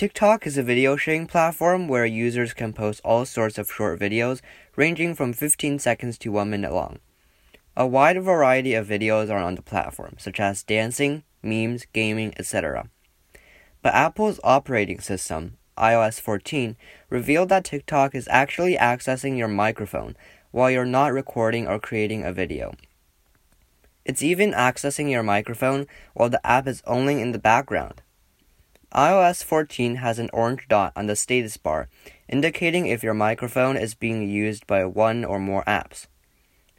TikTok is a video sharing platform where users can post all sorts of short videos ranging from 15 seconds to 1 minute long. A wide variety of videos are on the platform, such as dancing, memes, gaming, etc. But Apple's operating system, iOS 14, revealed that TikTok is actually accessing your microphone while you're not recording or creating a video. It's even accessing your microphone while the app is only in the background. iOS 14 has an orange dot on the status bar, indicating if your microphone is being used by one or more apps.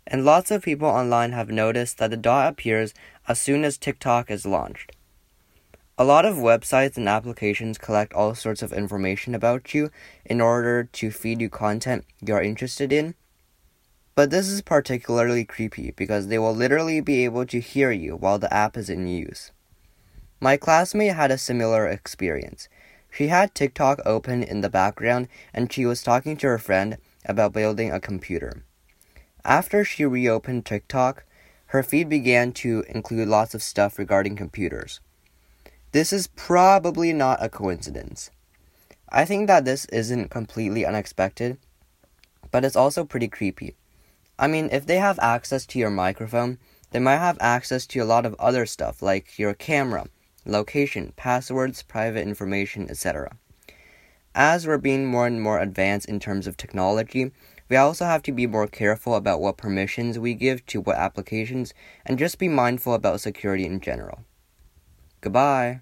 And lots of people online have noticed that the dot appears as soon as TikTok is launched. A lot of websites and applications collect all sorts of information about you in order to feed you content you're interested in. But this is particularly creepy because they will literally be able to hear you while the app is in use. My classmate had a similar experience. She had TikTok open in the background and she was talking to her friend about building a computer. After she reopened TikTok, her feed began to include lots of stuff regarding computers. This is probably not a coincidence. I think that this isn't completely unexpected, but it's also pretty creepy. I mean, if they have access to your microphone, they might have access to a lot of other stuff like your camera, location, passwords, private information, etc. As we're being more and more advanced in terms of technology, we also have to be more careful about what permissions we give to what applications and just be mindful about security in general. Goodbye.